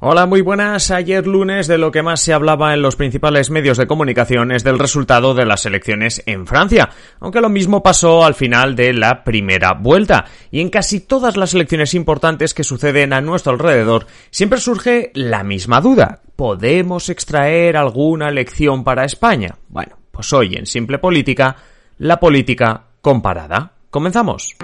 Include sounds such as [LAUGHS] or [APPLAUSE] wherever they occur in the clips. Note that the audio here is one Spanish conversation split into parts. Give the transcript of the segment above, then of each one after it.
Hola, muy buenas. Ayer lunes de lo que más se hablaba en los principales medios de comunicación es del resultado de las elecciones en Francia, aunque lo mismo pasó al final de la primera vuelta. Y en casi todas las elecciones importantes que suceden a nuestro alrededor, siempre surge la misma duda. ¿Podemos extraer alguna lección para España? Bueno, pues hoy en Simple Política, la política comparada. Comenzamos.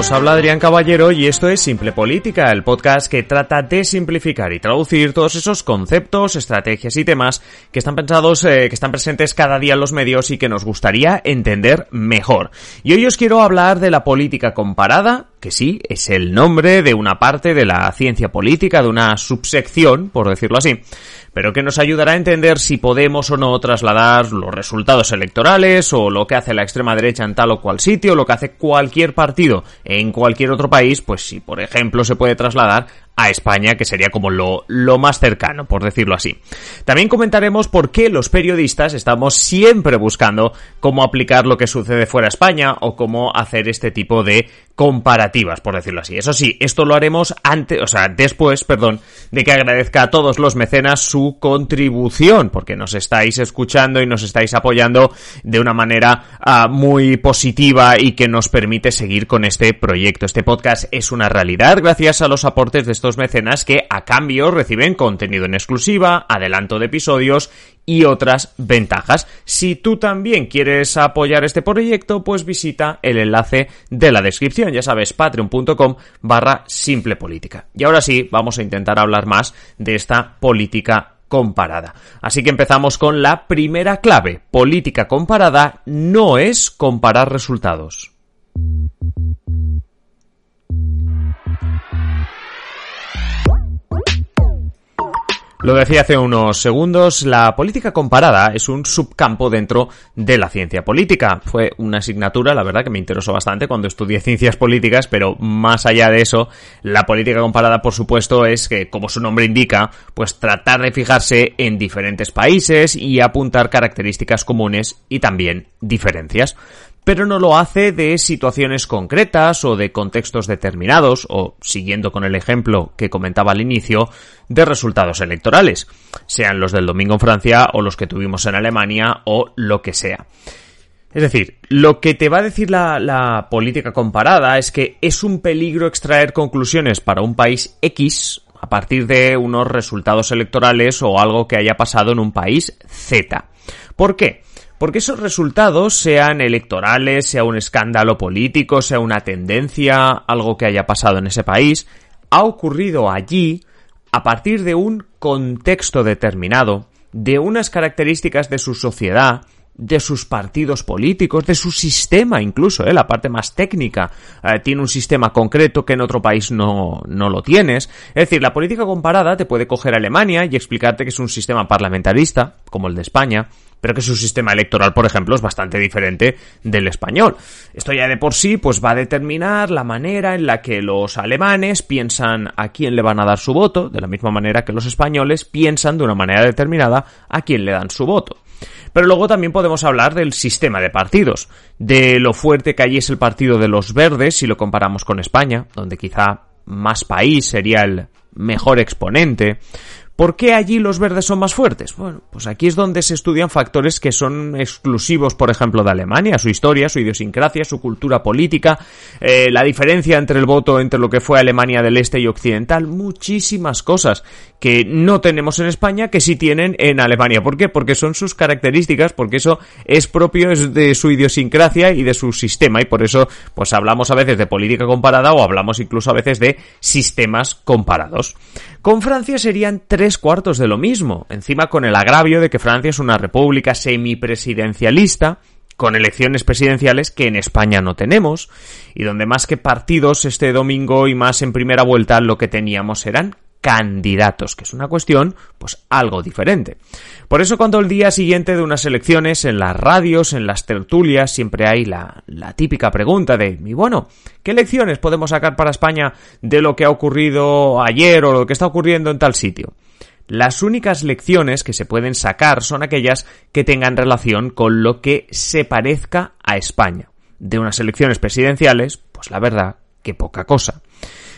Os habla Adrián Caballero y esto es Simple Política, el podcast que trata de simplificar y traducir todos esos conceptos, estrategias y temas que están pensados, eh, que están presentes cada día en los medios y que nos gustaría entender mejor. Y hoy os quiero hablar de la política comparada, que sí, es el nombre de una parte de la ciencia política, de una subsección, por decirlo así, pero que nos ayudará a entender si podemos o no trasladar los resultados electorales o lo que hace la extrema derecha en tal o cual sitio, lo que hace cualquier partido en cualquier otro país, pues si por ejemplo se puede trasladar a España, que sería como lo, lo más cercano, por decirlo así. También comentaremos por qué los periodistas estamos siempre buscando cómo aplicar lo que sucede fuera de España o cómo hacer este tipo de comparativas, por decirlo así. Eso sí, esto lo haremos antes, o sea, después, perdón, de que agradezca a todos los mecenas su contribución, porque nos estáis escuchando y nos estáis apoyando de una manera uh, muy positiva y que nos permite seguir con este proyecto. Este podcast es una realidad gracias a los aportes de estos mecenas que a cambio reciben contenido en exclusiva, adelanto de episodios y otras ventajas. Si tú también quieres apoyar este proyecto, pues visita el enlace de la descripción, ya sabes, patreon.com barra simple política. Y ahora sí, vamos a intentar hablar más de esta política comparada. Así que empezamos con la primera clave. Política comparada no es comparar resultados. Lo decía hace unos segundos, la política comparada es un subcampo dentro de la ciencia política. Fue una asignatura, la verdad, que me interesó bastante cuando estudié ciencias políticas, pero más allá de eso, la política comparada, por supuesto, es que, como su nombre indica, pues tratar de fijarse en diferentes países y apuntar características comunes y también diferencias pero no lo hace de situaciones concretas o de contextos determinados, o siguiendo con el ejemplo que comentaba al inicio, de resultados electorales, sean los del domingo en Francia o los que tuvimos en Alemania o lo que sea. Es decir, lo que te va a decir la, política comparada es que es un peligro extraer conclusiones para un país X a partir de unos resultados electorales o algo que haya pasado en un país Z. ¿Por qué? Porque esos resultados, sean electorales, sea un escándalo político, sea una tendencia, algo que haya pasado en ese país, ha ocurrido allí a partir de un contexto determinado, de unas características de su sociedad, de sus partidos políticos, de su sistema incluso, ¿eh? la parte más técnica. Eh, tiene un sistema concreto que en otro país no, no lo tienes. Es decir, la política comparada te puede coger Alemania y explicarte que es un sistema parlamentarista, como el de España, pero que su sistema electoral, por ejemplo, es bastante diferente del español. Esto ya de por sí, pues va a determinar la manera en la que los alemanes piensan a quién le van a dar su voto, de la misma manera que los españoles piensan de una manera determinada a quién le dan su voto. Pero luego también podemos hablar del sistema de partidos, de lo fuerte que allí es el partido de los verdes si lo comparamos con España, donde quizá más país sería el mejor exponente. ¿Por qué allí los verdes son más fuertes? Bueno, pues aquí es donde se estudian factores que son exclusivos, por ejemplo, de Alemania, su historia, su idiosincrasia, su cultura política, eh, la diferencia entre el voto entre lo que fue Alemania del Este y Occidental, muchísimas cosas que no tenemos en España que sí tienen en Alemania. ¿Por qué? Porque son sus características, porque eso es propio de su idiosincrasia y de su sistema y por eso pues hablamos a veces de política comparada o hablamos incluso a veces de sistemas comparados. Con Francia serían tres cuartos de lo mismo, encima con el agravio de que Francia es una república semipresidencialista, con elecciones presidenciales que en España no tenemos, y donde más que partidos este domingo y más en primera vuelta lo que teníamos eran candidatos, que es una cuestión, pues algo diferente. Por eso cuando el día siguiente de unas elecciones, en las radios, en las tertulias, siempre hay la, la típica pregunta de, y bueno, ¿qué lecciones podemos sacar para España de lo que ha ocurrido ayer o lo que está ocurriendo en tal sitio? Las únicas lecciones que se pueden sacar son aquellas que tengan relación con lo que se parezca a España. De unas elecciones presidenciales, pues la verdad que poca cosa.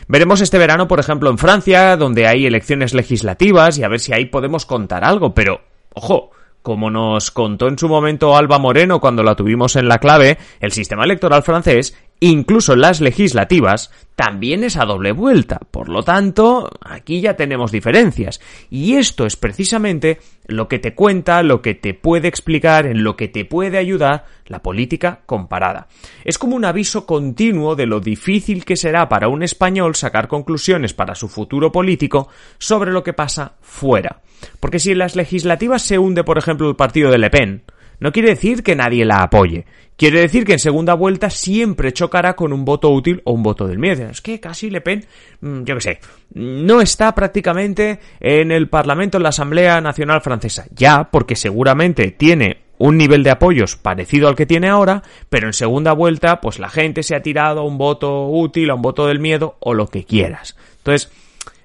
Veremos este verano, por ejemplo, en Francia, donde hay elecciones legislativas y a ver si ahí podemos contar algo, pero, ojo, como nos contó en su momento Alba Moreno cuando la tuvimos en la clave, el sistema electoral francés incluso las legislativas, también es a doble vuelta. Por lo tanto, aquí ya tenemos diferencias. Y esto es precisamente lo que te cuenta, lo que te puede explicar, en lo que te puede ayudar la política comparada. Es como un aviso continuo de lo difícil que será para un español sacar conclusiones para su futuro político sobre lo que pasa fuera. Porque si en las legislativas se hunde, por ejemplo, el partido de Le Pen, no quiere decir que nadie la apoye. Quiere decir que en segunda vuelta siempre chocará con un voto útil o un voto del miedo. Es que casi Le Pen, mm, yo qué sé, no está prácticamente en el Parlamento, en la Asamblea Nacional Francesa. Ya, porque seguramente tiene un nivel de apoyos parecido al que tiene ahora, pero en segunda vuelta, pues la gente se ha tirado a un voto útil, a un voto del miedo o lo que quieras. Entonces,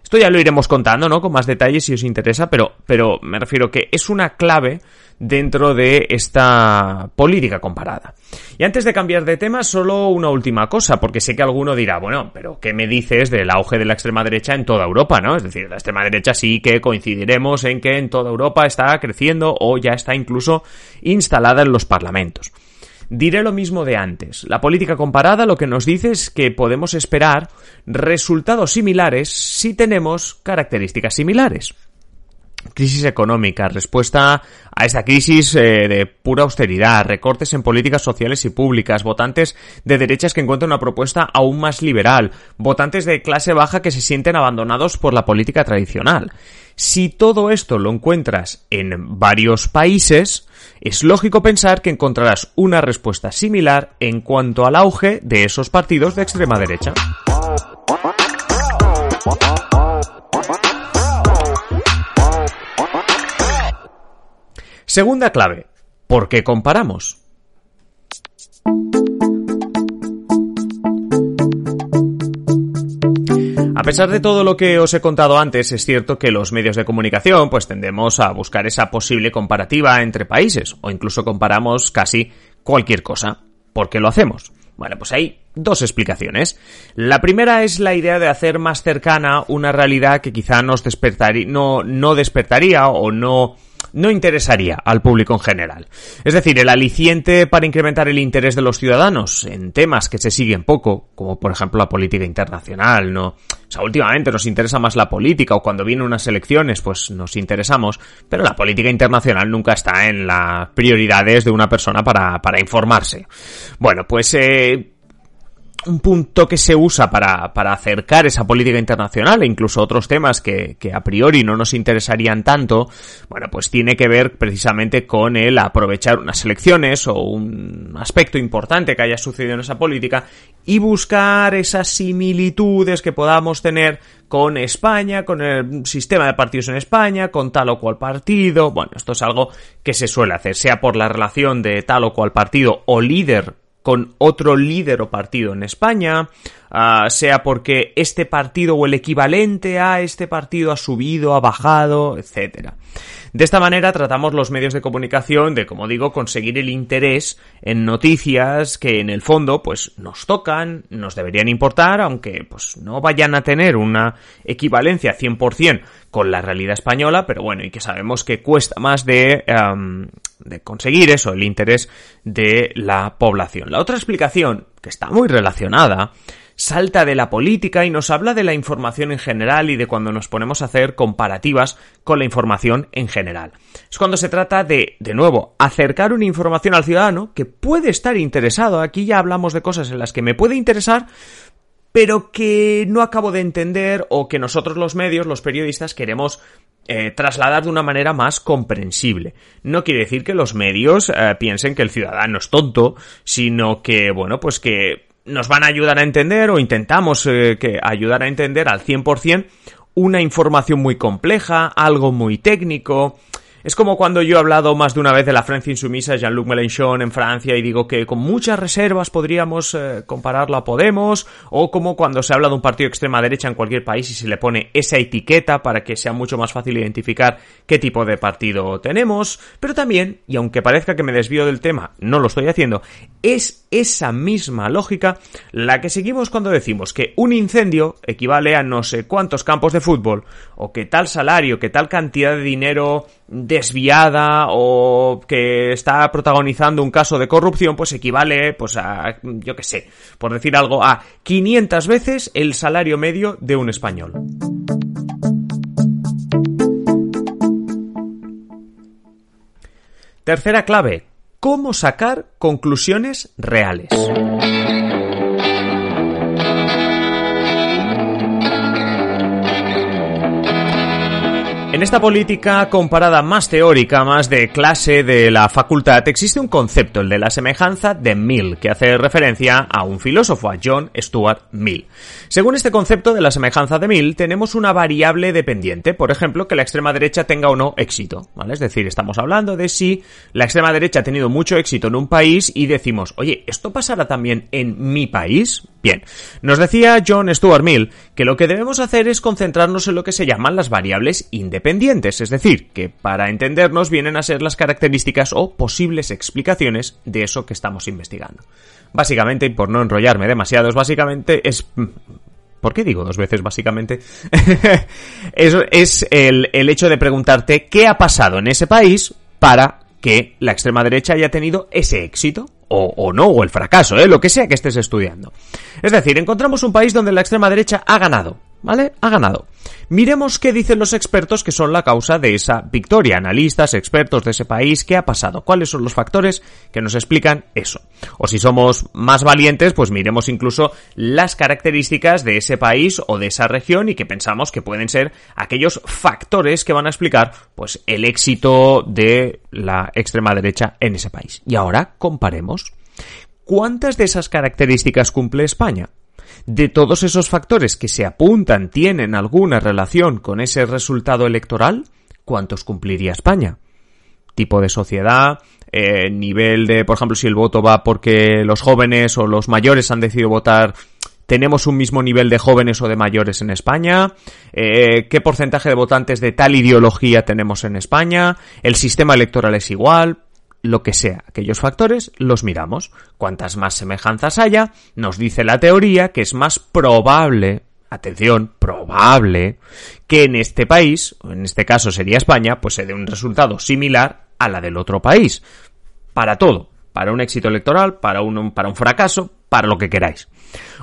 esto ya lo iremos contando, ¿no? Con más detalles si os interesa, pero, pero me refiero que es una clave dentro de esta política comparada. Y antes de cambiar de tema, solo una última cosa, porque sé que alguno dirá, bueno, pero ¿qué me dices del auge de la extrema derecha en toda Europa, no? Es decir, la extrema derecha sí que coincidiremos en que en toda Europa está creciendo o ya está incluso instalada en los parlamentos. Diré lo mismo de antes. La política comparada lo que nos dice es que podemos esperar resultados similares si tenemos características similares crisis económica, respuesta a esta crisis eh, de pura austeridad, recortes en políticas sociales y públicas, votantes de derechas que encuentran una propuesta aún más liberal, votantes de clase baja que se sienten abandonados por la política tradicional. Si todo esto lo encuentras en varios países, es lógico pensar que encontrarás una respuesta similar en cuanto al auge de esos partidos de extrema derecha. Segunda clave. ¿Por qué comparamos? A pesar de todo lo que os he contado antes, es cierto que los medios de comunicación pues tendemos a buscar esa posible comparativa entre países o incluso comparamos casi cualquier cosa. ¿Por qué lo hacemos? Bueno, pues hay dos explicaciones. La primera es la idea de hacer más cercana una realidad que quizá nos despertaría, no, no despertaría o no no interesaría al público en general. Es decir, el aliciente para incrementar el interés de los ciudadanos en temas que se siguen poco, como por ejemplo la política internacional, ¿no? O sea, últimamente nos interesa más la política o cuando vienen unas elecciones pues nos interesamos, pero la política internacional nunca está en las prioridades de una persona para, para informarse. Bueno, pues eh, un punto que se usa para, para, acercar esa política internacional e incluso otros temas que, que, a priori no nos interesarían tanto, bueno, pues tiene que ver precisamente con el aprovechar unas elecciones o un aspecto importante que haya sucedido en esa política y buscar esas similitudes que podamos tener con España, con el sistema de partidos en España, con tal o cual partido. Bueno, esto es algo que se suele hacer, sea por la relación de tal o cual partido o líder con otro líder o partido en España, uh, sea porque este partido o el equivalente a este partido ha subido, ha bajado, etcétera. De esta manera tratamos los medios de comunicación de, como digo, conseguir el interés en noticias que en el fondo pues nos tocan, nos deberían importar, aunque pues no vayan a tener una equivalencia 100% con la realidad española, pero bueno, y que sabemos que cuesta más de, um, de conseguir eso, el interés de la población. La otra explicación, que está muy relacionada, salta de la política y nos habla de la información en general y de cuando nos ponemos a hacer comparativas con la información en general. Es cuando se trata de, de nuevo, acercar una información al ciudadano que puede estar interesado. Aquí ya hablamos de cosas en las que me puede interesar, pero que no acabo de entender o que nosotros los medios, los periodistas, queremos eh, trasladar de una manera más comprensible. No quiere decir que los medios eh, piensen que el ciudadano es tonto, sino que, bueno, pues que nos van a ayudar a entender o intentamos eh, que ayudar a entender al 100% una información muy compleja, algo muy técnico. Es como cuando yo he hablado más de una vez de la Francia insumisa Jean-Luc Mélenchon en Francia y digo que con muchas reservas podríamos eh, compararlo a Podemos, o como cuando se habla de un partido extrema derecha en cualquier país y se le pone esa etiqueta para que sea mucho más fácil identificar qué tipo de partido tenemos, pero también, y aunque parezca que me desvío del tema, no lo estoy haciendo, es esa misma lógica la que seguimos cuando decimos que un incendio equivale a no sé cuántos campos de fútbol, o que tal salario, que tal cantidad de dinero desviada o que está protagonizando un caso de corrupción, pues equivale, pues a, yo que sé, por decir algo, a 500 veces el salario medio de un español. Tercera clave, cómo sacar conclusiones reales. En esta política comparada más teórica, más de clase de la facultad, existe un concepto, el de la semejanza de Mill, que hace referencia a un filósofo, a John Stuart Mill. Según este concepto de la semejanza de Mill, tenemos una variable dependiente, por ejemplo, que la extrema derecha tenga o no éxito. Es decir, estamos hablando de si la extrema derecha ha tenido mucho éxito en un país y decimos, oye, ¿esto pasará también en mi país? Bien, nos decía John Stuart Mill que lo que debemos hacer es concentrarnos en lo que se llaman las variables independientes, es decir, que para entendernos vienen a ser las características o posibles explicaciones de eso que estamos investigando. Básicamente, y por no enrollarme demasiado, es básicamente es ¿Por qué digo dos veces básicamente? [LAUGHS] Es el hecho de preguntarte qué ha pasado en ese país para que la extrema derecha haya tenido ese éxito o, o, no, o el fracaso, ¿eh? lo que sea que estés estudiando. Es decir, encontramos un país donde la extrema derecha ha ganado, ¿vale? Ha ganado. Miremos qué dicen los expertos que son la causa de esa victoria, analistas, expertos de ese país, qué ha pasado, cuáles son los factores que nos explican eso. O si somos más valientes, pues miremos incluso las características de ese país o de esa región y que pensamos que pueden ser aquellos factores que van a explicar pues el éxito de la extrema derecha en ese país. Y ahora comparemos. ¿Cuántas de esas características cumple España? De todos esos factores que se apuntan tienen alguna relación con ese resultado electoral, ¿cuántos cumpliría España? Tipo de sociedad, eh, nivel de, por ejemplo, si el voto va porque los jóvenes o los mayores han decidido votar, tenemos un mismo nivel de jóvenes o de mayores en España, eh, qué porcentaje de votantes de tal ideología tenemos en España, el sistema electoral es igual, lo que sea, aquellos factores los miramos. Cuantas más semejanzas haya, nos dice la teoría que es más probable, atención, probable, que en este país, o en este caso sería España, pues se dé un resultado similar a la del otro país. Para todo, para un éxito electoral, para un, para un fracaso, para lo que queráis.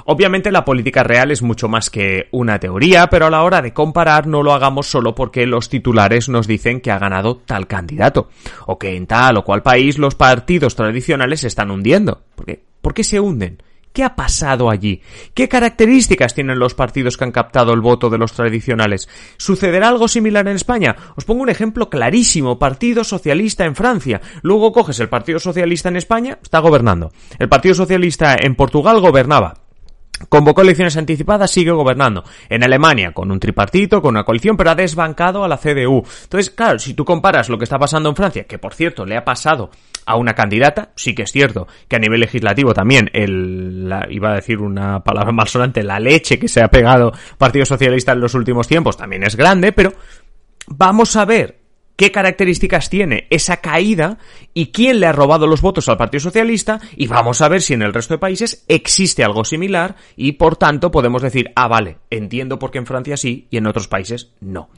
Obviamente la política real es mucho más que una teoría, pero a la hora de comparar no lo hagamos solo porque los titulares nos dicen que ha ganado tal candidato, o que en tal o cual país los partidos tradicionales se están hundiendo. ¿Por qué? ¿Por qué se hunden? ¿Qué ha pasado allí? ¿Qué características tienen los partidos que han captado el voto de los tradicionales? ¿Sucederá algo similar en España? Os pongo un ejemplo clarísimo. Partido Socialista en Francia. Luego coges el Partido Socialista en España, está gobernando. El Partido Socialista en Portugal gobernaba. Convocó elecciones anticipadas, sigue gobernando. En Alemania, con un tripartito, con una coalición, pero ha desbancado a la CDU. Entonces, claro, si tú comparas lo que está pasando en Francia, que por cierto le ha pasado a una candidata, sí que es cierto que a nivel legislativo también el, iba a decir una palabra [LAUGHS] malsonante, la leche que se ha pegado Partido Socialista en los últimos tiempos también es grande, pero vamos a ver qué características tiene esa caída y quién le ha robado los votos al Partido Socialista y vamos a ver si en el resto de países existe algo similar y por tanto podemos decir, ah, vale, entiendo por qué en Francia sí y en otros países no.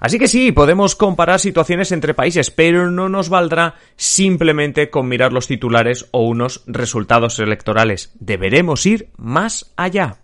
Así que sí, podemos comparar situaciones entre países, pero no nos valdrá simplemente con mirar los titulares o unos resultados electorales. Deberemos ir más allá.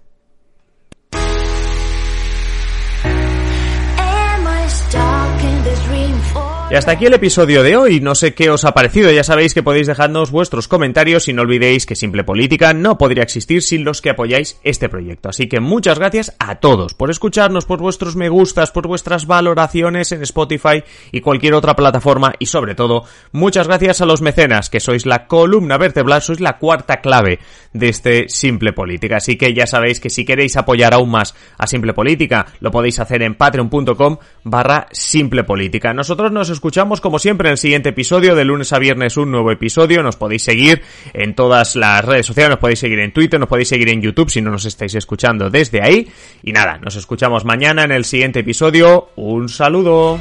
Y hasta aquí el episodio de hoy. No sé qué os ha parecido. Ya sabéis que podéis dejarnos vuestros comentarios y no olvidéis que Simple Política no podría existir sin los que apoyáis este proyecto. Así que muchas gracias a todos por escucharnos, por vuestros me gustas, por vuestras valoraciones en Spotify y cualquier otra plataforma y sobre todo muchas gracias a los mecenas que sois la columna vertebral, sois la cuarta clave de este Simple Política. Así que ya sabéis que si queréis apoyar aún más a Simple Política lo podéis hacer en patreon.com barra Simple Política. Nosotros nos escuchamos como siempre en el siguiente episodio, de lunes a viernes un nuevo episodio, nos podéis seguir en todas las redes sociales, nos podéis seguir en Twitter, nos podéis seguir en YouTube si no nos estáis escuchando desde ahí. Y nada, nos escuchamos mañana en el siguiente episodio. Un saludo.